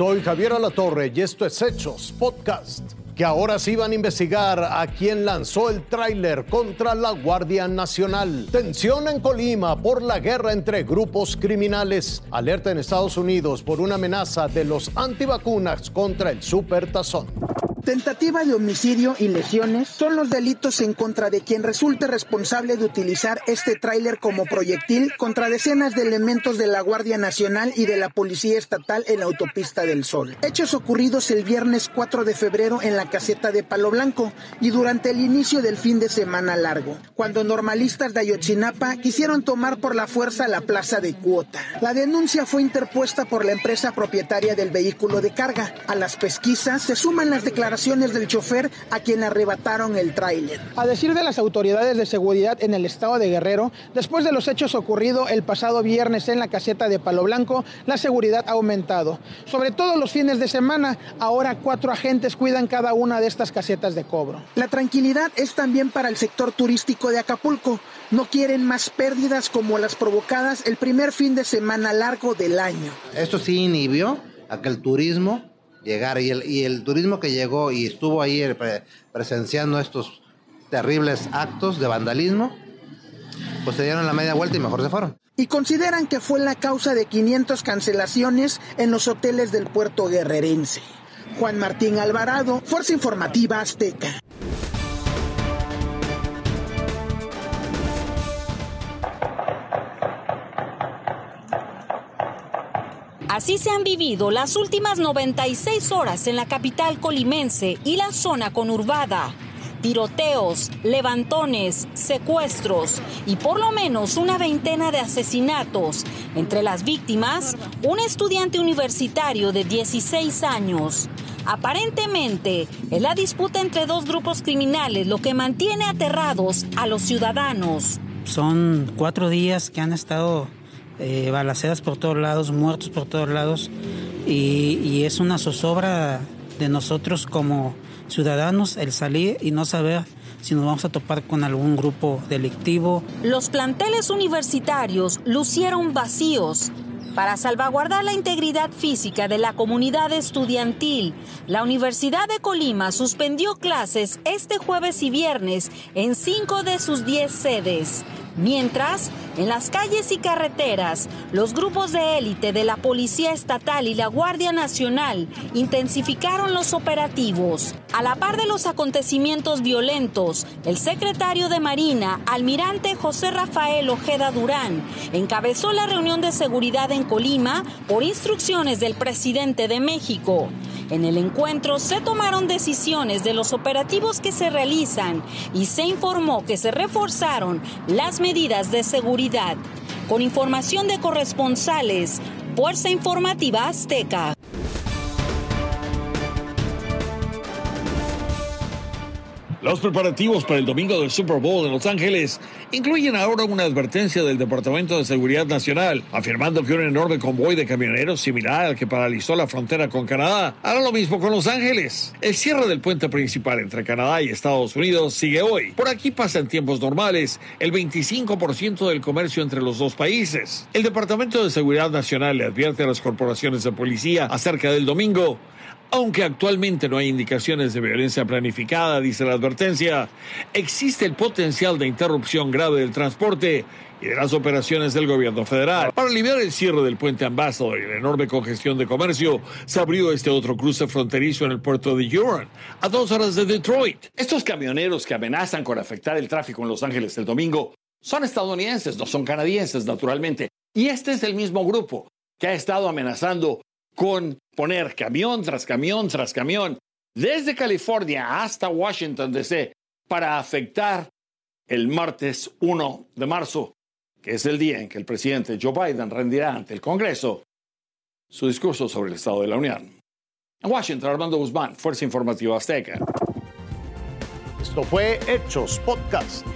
Soy Javier Alatorre y esto es Hechos Podcast que ahora sí van a investigar a quien lanzó el tráiler contra la Guardia Nacional. Tensión en Colima por la guerra entre grupos criminales. Alerta en Estados Unidos por una amenaza de los antivacunas contra el supertazón. Tentativa de homicidio y lesiones son los delitos en contra de quien resulte responsable de utilizar este tráiler como proyectil contra decenas de elementos de la Guardia Nacional y de la Policía Estatal en la autopista del Sol. Hechos ocurridos el viernes 4 de febrero en la caseta de Palo Blanco y durante el inicio del fin de semana largo, cuando normalistas de Ayotzinapa quisieron tomar por la fuerza la plaza de Cuota. La denuncia fue interpuesta por la empresa propietaria del vehículo de carga. A las pesquisas se suman las declaraciones del chofer a quien arrebataron el tráiler. A decir de las autoridades de seguridad en el estado de Guerrero, después de los hechos ocurridos el pasado viernes en la caseta de Palo Blanco, la seguridad ha aumentado. Sobre todo los fines de semana, ahora cuatro agentes cuidan cada una de estas casetas de cobro. La tranquilidad es también para el sector turístico de Acapulco. No quieren más pérdidas como las provocadas el primer fin de semana largo del año. Esto sí inhibió a que el turismo llegar. Y el, y el turismo que llegó y estuvo ahí eh, presenciando estos terribles actos de vandalismo, pues se dieron la media vuelta y mejor se fueron. Y consideran que fue la causa de 500 cancelaciones en los hoteles del puerto guerrerense. Juan Martín Alvarado, Fuerza Informativa Azteca. Así se han vivido las últimas 96 horas en la capital colimense y la zona conurbada. Tiroteos, levantones, secuestros y por lo menos una veintena de asesinatos. Entre las víctimas, un estudiante universitario de 16 años. Aparentemente, es la disputa entre dos grupos criminales lo que mantiene aterrados a los ciudadanos. Son cuatro días que han estado eh, balaceras por todos lados, muertos por todos lados, y, es una zozobra de nosotros como ciudadanos el salir y no saber si nos vamos a topar con algún grupo delictivo. Los planteles universitarios lucieron vacíos. Para salvaguardar la integridad física de la comunidad estudiantil, la Universidad de Colima suspendió clases este jueves y viernes en cinco de sus diez sedes. Mientras, en las calles y carreteras, los grupos de élite de la Policía Estatal y la Guardia Nacional intensificaron los operativos. A la par de los acontecimientos violentos, el secretario de Marina, almirante José Rafael Ojeda Durán, encabezó la reunión de seguridad en Colima por instrucciones del presidente de México. En el encuentro se tomaron decisiones de los operativos que se realizan y se informó que se reforzaron las medidas de seguridad. Con información de corresponsales, Fuerza Informativa Azteca. Los preparativos para el domingo del Super Bowl en Los Ángeles incluyen ahora una advertencia del Departamento de Seguridad Nacional, afirmando que un enorme convoy de camioneros similar al que paralizó la frontera con Canadá hará lo mismo con Los Ángeles. El cierre del puente principal entre Canadá y Estados Unidos sigue hoy. Por aquí pasa en tiempos normales el 25% del comercio entre los dos países. El Departamento de Seguridad Nacional le advierte a las corporaciones de policía acerca del domingo aunque actualmente no hay indicaciones de violencia planificada, dice la advertencia, existe el potencial de interrupción grave del transporte y de las operaciones del gobierno federal. Para aliviar el cierre del puente Ambassador y la enorme congestión de comercio, se abrió este otro cruce fronterizo en el puerto de Huron, a dos horas de Detroit. Estos camioneros que amenazan con afectar el tráfico en Los Ángeles el domingo son estadounidenses, no son canadienses, naturalmente. Y este es el mismo grupo que ha estado amenazando con poner camión tras camión tras camión desde California hasta Washington DC para afectar el martes 1 de marzo, que es el día en que el presidente Joe Biden rendirá ante el Congreso su discurso sobre el Estado de la Unión. En Washington, Armando Guzmán, Fuerza Informativa Azteca. Esto fue Hechos Podcast.